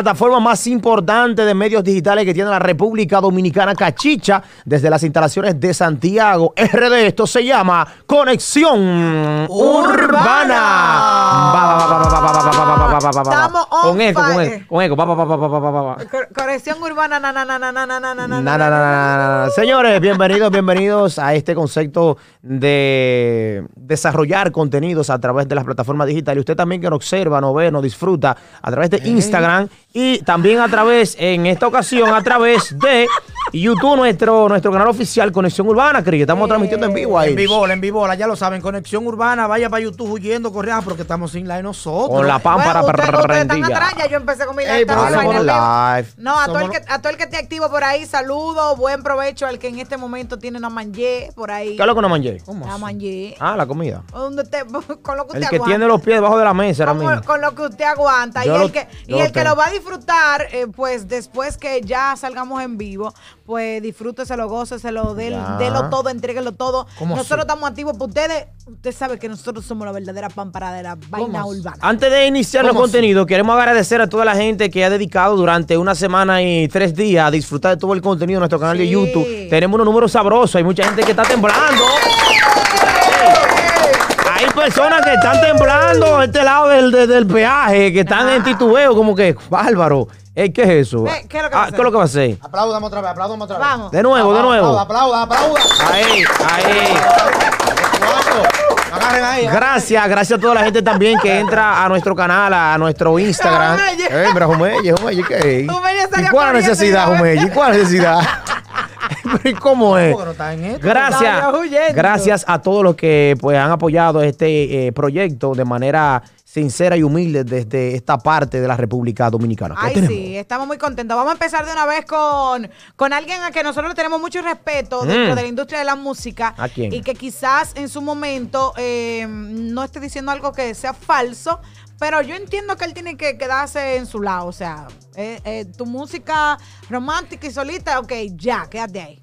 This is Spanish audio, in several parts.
la plataforma más importante de medios digitales que tiene la República Dominicana, Cachicha, desde las instalaciones de Santiago, RD. Esto se llama Conexión Urbana. Estamos on Con eco, con eco, con eco. Corrección urbana, na, na, na, na, na, na, na, na, na, Na, na, na, na, na, na. Señores, bienvenidos, bienvenidos a este concepto de desarrollar contenidos a través de las plataformas digitales. Usted también que nos observa, nos ve, nos disfruta a través de Instagram y también a través, en esta ocasión, a través de YouTube, nuestro, nuestro canal oficial Conexión Urbana, Cris. Estamos transmitiendo en vivo ahí. En vivo, en vivo, ya lo saben, conexión urbana, vaya para YouTube huyendo, corriendo, porque estamos sin live nosotros. Con la pámpara Bueno, usted- están atrás, ya yo empecé con mi live. Ey. No, a todo, el que, a todo el que esté activo por ahí, saludo, buen provecho al que en este momento tiene una manje por ahí. ¿Qué es lo que una manje? ¿Cómo La manje. Ah, la comida. Usted- con lo que usted El que aguanta. tiene los pies debajo de la mesa ahora mismo. con lo que usted aguanta. Yo y lo- el que, y lo el que lo va a disfrutar, eh, pues después que ya salgamos en vivo, pues disfrúteselo, góceselo, délo todo, entréguelo todo. ¿Cómo Nosotros así? estamos activos para ustedes. Usted sabe que nosotros somos la verdadera pámpara de la vaina urbana. Antes de iniciar los contenidos, queremos agradecer a toda la gente que ha dedicado durante una semana y tres días a disfrutar de todo el contenido de nuestro canal de. YouTube. Tenemos unos números sabrosos, hay mucha gente que está temblando. Personas que están temblando a este lado del, del- del peaje, que están en titubeo, como que, bárbaro. Ey, ¿Qué es eso? Ve, ¿qué es lo que va a Ah, hacer? ¿Qué es lo que va a hacer? Aplaudamos otra vez, aplaudamos otra vez. Vamos. De nuevo, de nuevo. Aplauda, aplauda, aplauda. Ahí, ahí. Gracias, gracias a toda la gente también que entra a nuestro canal, a nuestro Instagram. Eh, mira, Jumelle, Jumelle, ¿qué? ¿Y cuál necesidad, Jumelle? ¿Y cuál necesidad? Pero, ¿y ¿Cómo es? Gracias, gracias a todos los que pues han apoyado este eh, proyecto de manera sincera y humilde desde esta parte de la República Dominicana. ¿Qué Ay, tenemos? sí, estamos muy contentos. Vamos a empezar de una vez con, con alguien a que nosotros le tenemos mucho respeto dentro Mm. de la industria de la música. ¿A quién? Y que quizás en su momento eh, no esté diciendo algo que sea falso, pero yo entiendo que él tiene que quedarse en su lado. O sea, eh, eh, tu música romántica y solita, ok, ya, quédate ahí.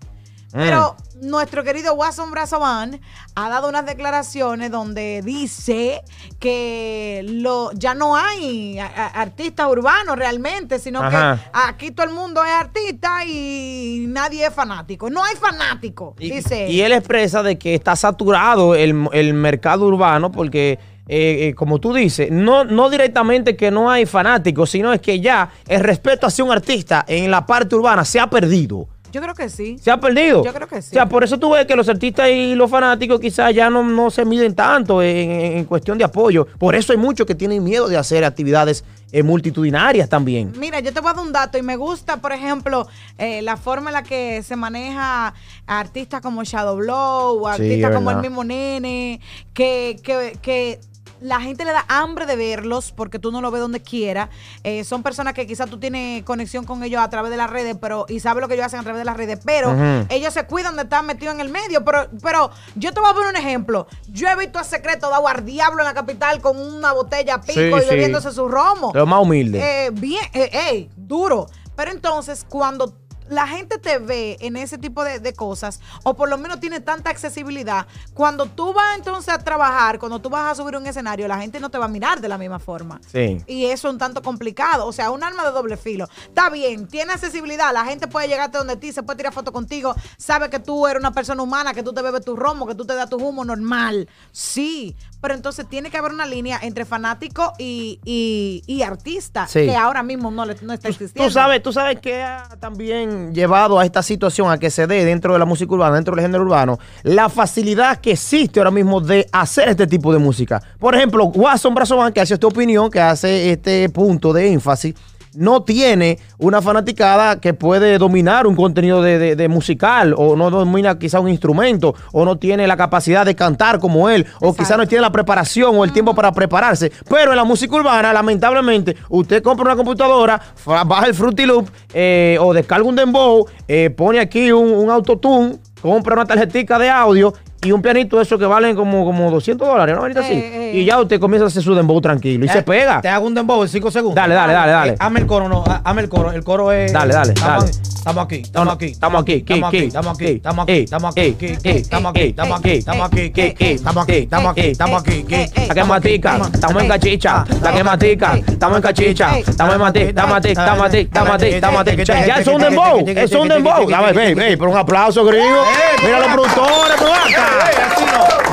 Mm. Pero nuestro querido Watson Brazovan ha dado unas declaraciones donde dice que lo, ya no hay a- a- artistas urbanos realmente, sino Ajá. que aquí todo el mundo es artista y nadie es fanático. No hay fanático, Y, dice. y él expresa de que está saturado el, el mercado urbano porque, eh, eh, como tú dices, no, no directamente que no hay fanáticos, sino es que ya el respeto hacia un artista en la parte urbana se ha perdido. Yo creo que sí. Se ha perdido. Yo creo que sí. O sea, por eso tú ves que los artistas y los fanáticos quizás ya no, no se miden tanto en, en cuestión de apoyo. Por eso hay muchos que tienen miedo de hacer actividades eh, multitudinarias también. Mira, yo te voy a dar un dato y me gusta, por ejemplo, eh, la forma en la que se maneja a artistas como Shadow Blow, o Sí, artistas como el mismo Nene, que, que, que la gente le da hambre de verlos porque tú no lo ves donde quiera. Eh, son personas que quizás tú tienes conexión con ellos a través de las redes pero y sabes lo que ellos hacen a través de las redes, pero ellos se cuidan de estar metidos en el medio. Pero, pero yo te voy a poner un ejemplo. Yo he visto a Secreto dado al diablo en la capital con una botella pico Sí, y sí. bebiéndose su romo. Lo más humilde. Eh, bien, eh, duro. Pero entonces, cuando la gente te ve en ese tipo de, de cosas, o por lo menos tiene tanta accesibilidad, cuando tú vas entonces a trabajar, cuando tú vas a subir un escenario, la gente no te va a mirar de la misma forma. Sí. Y eso es un tanto complicado. O sea, un arma de doble filo. Está bien, tiene accesibilidad. La gente puede llegarte donde ti, se puede tirar foto contigo. Sabe que tú eres una persona humana, que tú te bebes tu romo, que tú te das tu humo normal. Sí. Pero entonces tiene que haber una línea entre fanático y, y, y artista, Sí. que ahora mismo no, le- no está existiendo. Tú sabes, tú sabes que ha llevado a esta situación a que se dé dentro de la música urbana, dentro del género urbano, la facilidad que existe ahora mismo de hacer este tipo de música. Por ejemplo, Watson Brazovan, que hace esta opinión, que hace este punto de énfasis, no tiene una fanaticada que puede dominar un contenido de, de- de musical, o no domina quizá un instrumento, o no tiene la capacidad de cantar como él, o quizá no tiene la preparación o el tiempo para prepararse. Pero en la música urbana, lamentablemente, usted compra una computadora, baja el Fruity Loop, eh, o descarga un dembow, eh, pone aquí un, un autotune, compra una tarjetita de audio y un pianito eso que valen como, como 200 dólares, ¿no? Ahorita sí. Eh, eh. Y ya usted comienza a hacer su dembow tranquilo y se Eh, pega. Te hago un dembow en 5 segundos. Dale, dale, dale, dale. Eh, hazme el coro, no, ha- hazme el coro. El coro es. Dale, dale, Estamos, dale. estamos aquí, estamos aquí. estamos aquí, Estamos aquí, aquí, estamos aquí, aquí, estamos aquí, eh, estamos aquí, eh, eh, estamos aquí, eh, estamos aquí, eh, estamos aquí, eh, eh, estamos aquí, eh, estamos aquí, eh, estamos aquí, eh, eh, La que matica, estamos- estamos en cachicha, Ah, la que matica, estamos en cachicha, estamos en matica, estamos matica, estamos matica, estamos tica, estamos tica. Ya es un dembow, es un dembow. Ver, ve, ve, pero un aplauso, gringo. Mira los productores, Eh, acá.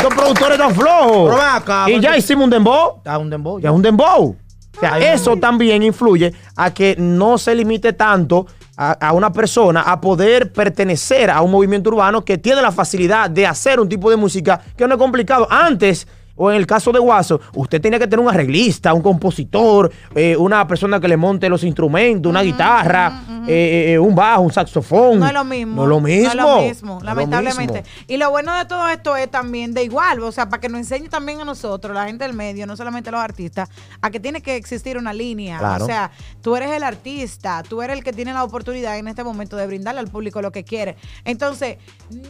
Los productores están flojos. Acá, Y ya hicimos un dembow. Está un dembow. Ya es un dembow. O sea, Ay, eso también influye a que no se limite tanto a, a una persona a poder pertenecer a un movimiento urbano que tiene la facilidad de hacer un tipo de música que no es complicado. Antes, o en el caso de Guaso, usted tenía que tener un arreglista, un compositor, eh, una persona que le monte los instrumentos, una guitarra, eh, eh, un bajo, un saxofón. No es lo mismo. No es lo mismo. No es lo mismo, No es lo lamentablemente. mismo. Y lo bueno de todo esto es también de igual, o sea, para que nos enseñe también a nosotros, la gente del medio, no solamente los artistas, a que tiene que existir una línea. Claro. O sea, tú eres el artista, tú eres el que tiene la oportunidad en este momento de brindarle al público lo que quiere. Entonces,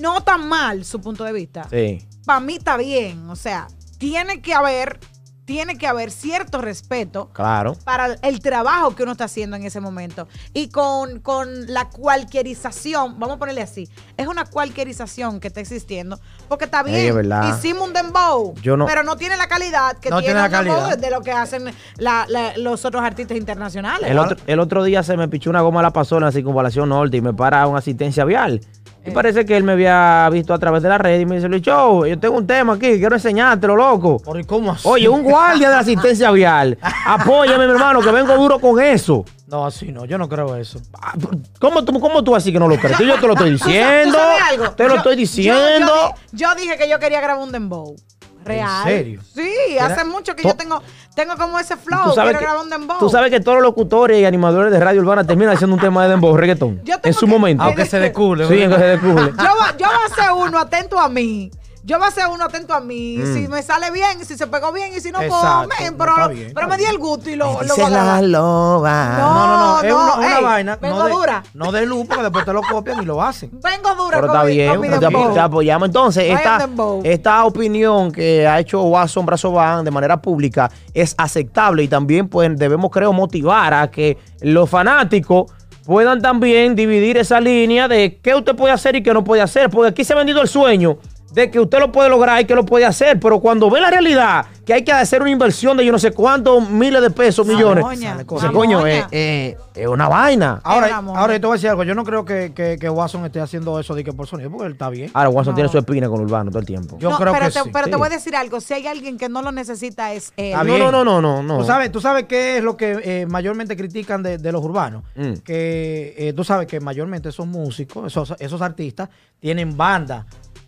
no tan mal su punto de vista. Sí. Para mí está bien, o sea, tiene que haber, tiene que haber cierto respeto Claro. para el trabajo que uno está haciendo en ese momento. Y con, con la cualquierización, vamos a ponerle así, es una cualquierización que está existiendo, porque está bien, Ey, es verdad. hicimos un dembow, Yo no- pero no tiene la calidad que No tiene, tiene la un dembow calidad. de lo que hacen la- la- los otros artistas internacionales. El otro, el otro día se me pichó una goma a la pasola en la circunvalación norte y me para una asistencia vial. Y Eh. parece que él me había visto a través de la red y me dice, Luis Show, yo tengo un tema aquí, quiero enseñártelo, loco. Por ¿y cómo así? Oye, un guardia de la asistencia vial. Apóyame, mi hermano, que vengo duro con eso. No, así no, yo no creo eso. Ah, ¿Cómo tú, cómo tú así que no lo crees? Yo te lo estoy ¿Tú tú diciendo. sabes algo? Te lo Yo- estoy yo- diciendo. Yo, yo dije que yo quería grabar un dembow. Real. serio? Sí, Era- hace mucho que yo tengo, tengo como ese flow. Tú sabes, quiero que, grabar un dembow. tú sabes que todos los locutores y animadores de radio urbana terminan haciendo un tema de dembow, reggaetón. Yo En su que- momento. Aunque se descubre. Sí, en que se descubre. yo, yo voy a hacer uno atento a mí. Yo voy a hacer uno atento a mí. Mm. Si me sale bien, si se pegó bien y si no, pues, Exacto, pero, bien, pero me di el gusto y lo, lo Dice voy a la loba. No, No, no, no, es una, una ey, vaina. vengo no de, dura. No de luz, porque después te lo copian y lo hacen. Vengo dura Pero con está mi- bien, con mi pero te, apoyamos. Entonces, esta, esta opinión que ha hecho Watson Brazoban de manera pública es aceptable y también pues, debemos, creo, motivar a que los fanáticos puedan también dividir esa línea de qué usted puede hacer y qué no puede hacer. Porque aquí se ha vendido el sueño de que usted lo puede lograr y que lo puede hacer, pero cuando ve la realidad que hay que hacer una inversión de yo no sé cuántos miles de pesos, millones, una coño, es, es- es una vaina. Ahora, ahora yo te voy a decir algo. Yo no creo que, que, que Watson esté haciendo eso de que por sonido, porque él está bien. Ahora, Watson No. tiene su espina con Urbano todo el tiempo. Yo No, creo pero que te, sí. Pero te voy a decir algo. Si hay alguien que no lo necesita es él. No, no, no, no, no, no. ¿Tú sabes, tú sabes qué es lo que eh, mayormente critican de, de los urbanos. Mm. Que eh, tú sabes que mayormente esos músicos, esos, esos artistas, tienen banda.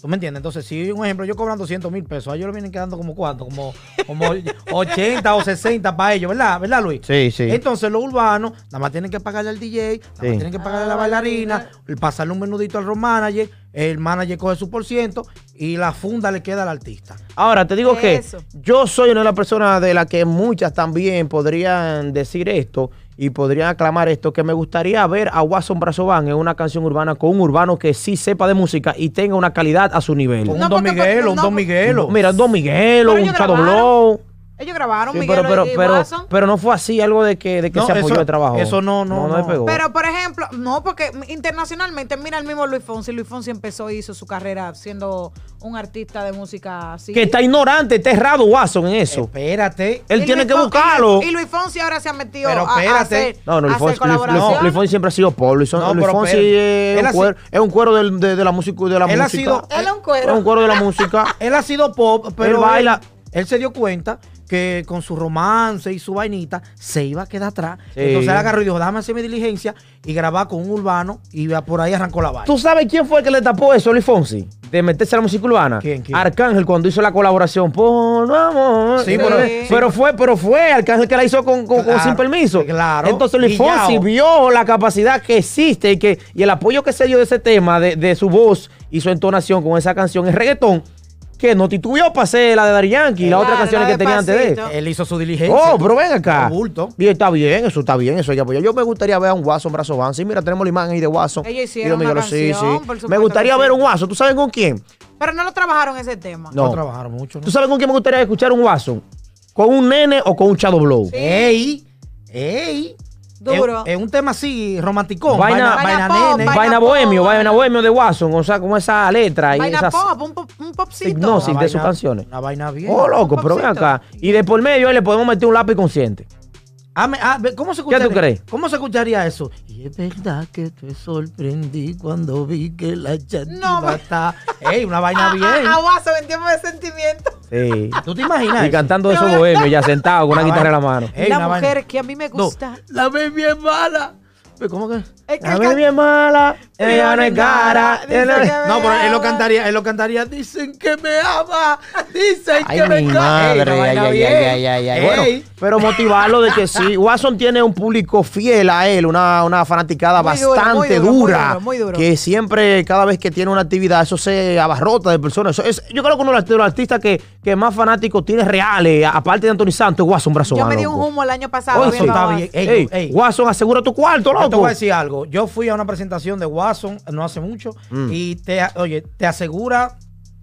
¿Tú me entiendes? Entonces, si un ejemplo, yo cobran 200 mil pesos, a ellos le vienen quedando como cuánto, como, como 80 o 60 para ellos, ¿verdad? ¿Verdad, Luis? Sí, sí. Entonces, los urbanos, nada más tienen que pagarle al DJ, nada Sí. más tienen que pagarle a la bailarina, pasarle un menudito al road manager, el manager coge su por ciento y la funda le queda al artista. Ahora, te digo que Eso. yo soy una de las personas de las que muchas también podrían decir esto y podrían aclamar esto, que me gustaría ver a Watson Brazoban en una canción urbana con un urbano que sí sepa de música y tenga una calidad a su nivel. Con No, un Don Miguelo, un no, Don Miguelo. Mira, Don Miguelo, un Shadow. Blow. Ellos grabaron, Sí, Miguel pero, pero, y pero, Watson. pero no fue así algo de que, de que No, se apoyó eso- de trabajo. eso no, no, no. no. pegó. Pero, por ejemplo, no, porque internacionalmente, mira el mismo Luis Fonsi. Luis Fonsi empezó y hizo su carrera siendo un artista de música así. que está ignorante, está errado Watson en eso. Espérate. Él Y tiene Luis que buscarlo. Y Luis Fonsi ahora se ha metido Pero a- a, espérate. hacer, No, Luis hacer Fonsi, Luis- colaboración. no, Luis Fonsi siempre ha sido pop. Luis, No, Luis pero Fonsi espérate. es Él un, ha cuero, es un cuero de, de la música. De la Él ha música. sido- Él es un cuero. Es un cuero de la música. Él ha sido pop, pero Él baila. Él, él se dio cuenta que con su romance y su vainita se iba a quedar atrás. Sí. Entonces él agarró y dijo, déjame hacer mi diligencia y grabar con un urbano y por ahí arrancó la vaina. ¿Tú sabes quién fue el que le tapó eso a Luis Fonsi? De meterse a la música urbana. ¿Quién, quién? Arcángel cuando hizo la colaboración. Por amor. Sí, pero, pero- pero fue, pero fue Arcángel que la hizo con, con- con Claro, sin permiso. claro. Entonces Luis. Fonsi vio la capacidad que existe y que y el apoyo que se dio de ese tema, de, de su voz y su entonación con esa canción, es reggaetón, que no titubeó para hacer la de Daddy Yankee y las otras canciones que tenía antes de él. Él hizo su diligencia. Oh, pero ven acá. Bulto. Bien, está bien, eso está bien, eso que apoyar. Yo me gustaría ver a un Watson Brazo Van. Sí, mira, tenemos la imagen ahí de Watson. Ellos Y hicieron una canción, por Me supuesto gustaría ver sí. un Watson. ¿Tú sabes con quién? Pero no lo trabajaron ese tema. No No. trabajaron mucho. ¿no? ¿Tú sabes con quién me gustaría escuchar un Watson? ¿Con un nene o con un Shadow Blow? ¡Ey! ¡Ey! Duro. Es, es un tema así, romanticón. Vaina- Vaina vaina, pop, nene. vaina Vaina pop. bohemio, vaina bohemio de Watson, o sea, con esa letra y Vaina esas pop, un, pop, un popcito. hipnosis de sus vaina- canciones. Una vaina bien. Oh, loco, pero ven acá. Y de por medio ahí le podemos meter un lápiz consciente. Ah, me- ah, ¿Cómo se ¿Qué tú escucharía? crees? ¿Cómo se escucharía eso? Y es verdad que te sorprendí cuando vi que la chativa No, me- está. ¡Ey, una vaina Ah, bien! Watson, en tiempo de sentimiento. Sí. ¿Tú te imaginas? Y eso? cantando esos bohemios ya sentado con una guitarra en la mano. Ey, la una mujer vaina- que a mí me No, gusta. la baby es mala. ¿Cómo que? Es que baby can- es mala, ella no es cara. No, pero él lo cantaría, él lo cantaría. Dicen que me ama, dicen Ay, que me mi Ey, madre, ay, ay, bien. ay, ay, ay, ay. Bueno, pero motivarlo de que sí. Watson tiene un público fiel a él, una, una fanaticada Muy bastante muy duro, muy dura. duro, muy duro. Que siempre, cada vez que tiene una actividad, eso se abarrota de personas. Eso es, yo creo que uno de los, artistas que, que más fanáticos tiene reales, aparte de Anthony Santos, es Watson Brazo. Yo me di un humo el año pasado. Eso a está Watson. bien. Ey, Ey, ey. Watson, asegura tu cuarto, Yo te loco. voy a decir algo. Yo fui a una presentación de Watson no hace mucho Mm. y te, oye, te asegura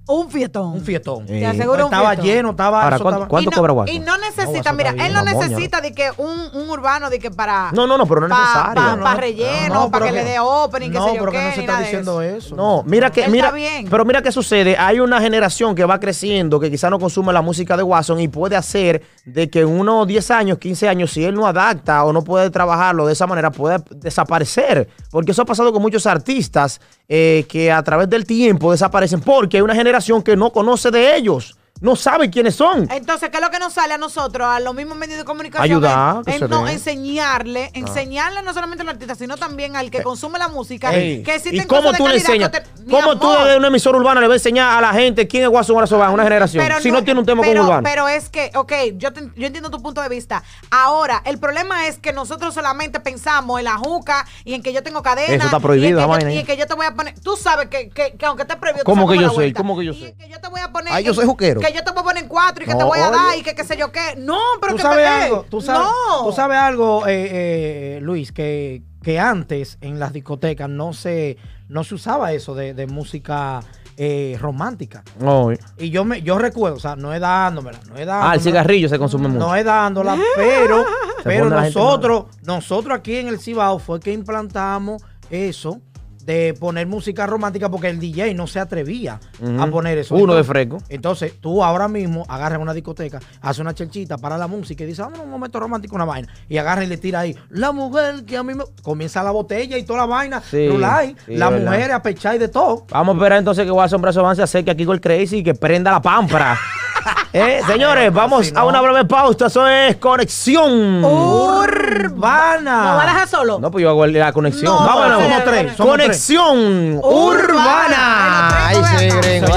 Un fietón. un fiestón. Te Te aseguro un estaba fietón. lleno, estaba. Ahora, eso ¿cuánto- estaba- cuánto y no, cobra Watson? Y no necesita, mira, está él no bien. Una moña, necesita de que un, un urbano de que para. No, no, no, pero no es necesario. Para No, relleno, no, para que pero le dé opening, que sé yo pero qué, que no se ni está nada de diciendo eso. eso. No, mira que, Él mira, está bien. pero mira qué sucede. Hay una generación que va creciendo que quizá no consume la música de Watson y puede hacer de que en unos 10 años, 15 años, si él no adapta o no puede trabajarlo de esa manera, puede desaparecer. Porque eso ha pasado con muchos artistas eh, que a través del tiempo desaparecen porque hay una generación que no conoce de ellos, no sabe quiénes son. Entonces, ¿qué es lo que nos sale a nosotros, a los mismos medios de comunicación? Ayudar, En- que en se no, dé. enseñarle, enseñarle no solamente al artista, sino también al que consume la música, Ey, que existen ¿Y cómo cosas de tú le calidad enseñas? te- ¿Cómo tú desde una emisora urbana le vas a enseñar a la gente quién es Watson Brazoban, una generación? si no, tiene un tema pero, como urbano. Pero es que, ok, yo, te- yo entiendo tu punto de vista. Ahora, el problema es que nosotros solamente pensamos en la juca y en que yo tengo cadena. Eso está y en prohibido, que yo- Y en que yo te voy a poner. Tú sabes que, que, que aunque esté prohibido. ¿Cómo que yo vuelta. ¿Cómo que yo Y sé? en que yo te voy a poner. Ah, yo soy juquero. Que yo te voy a poner en cuatro y que te voy a dar oye. y que qué sé yo qué. No, pero ¿Tú que sabes algo? ¿Tú sabes, no. tú sabes algo, eh, eh, Luis? Que, que antes en las discotecas no se, no se usaba eso de, de música eh, romántica. No. Y yo me yo recuerdo, o sea, no es dándomela, no es dándomela. Ah, el cigarrillo se consume mucho. No es dándola, pero, pero nosotros, nosotros aquí en el Cibao fue que implantamos eso de poner música romántica porque el DJ no se atrevía a poner eso. Uno de fresco. Entonces, tú ahora mismo agarras una discoteca, haces una chelchita para la música y dices, vamos a un momento romántico, una vaina. Y agarra y le tira ahí, la mujer que a mí me. Comienza la botella y toda la vaina, Sí, rulay, sí, la verdad. mujer a pechar y de todo. Vamos a esperar entonces que Watson Brazoban se acerque aquí con el Crazy y que prenda la pámpara. Eh, señores, vamos a una breve pausa. Eso es conexión urbana. ¿No barajas solo? No, pues yo hago la conexión. No, Vámonos. somos tres. Conexión urbana. Ay, sí, gringo.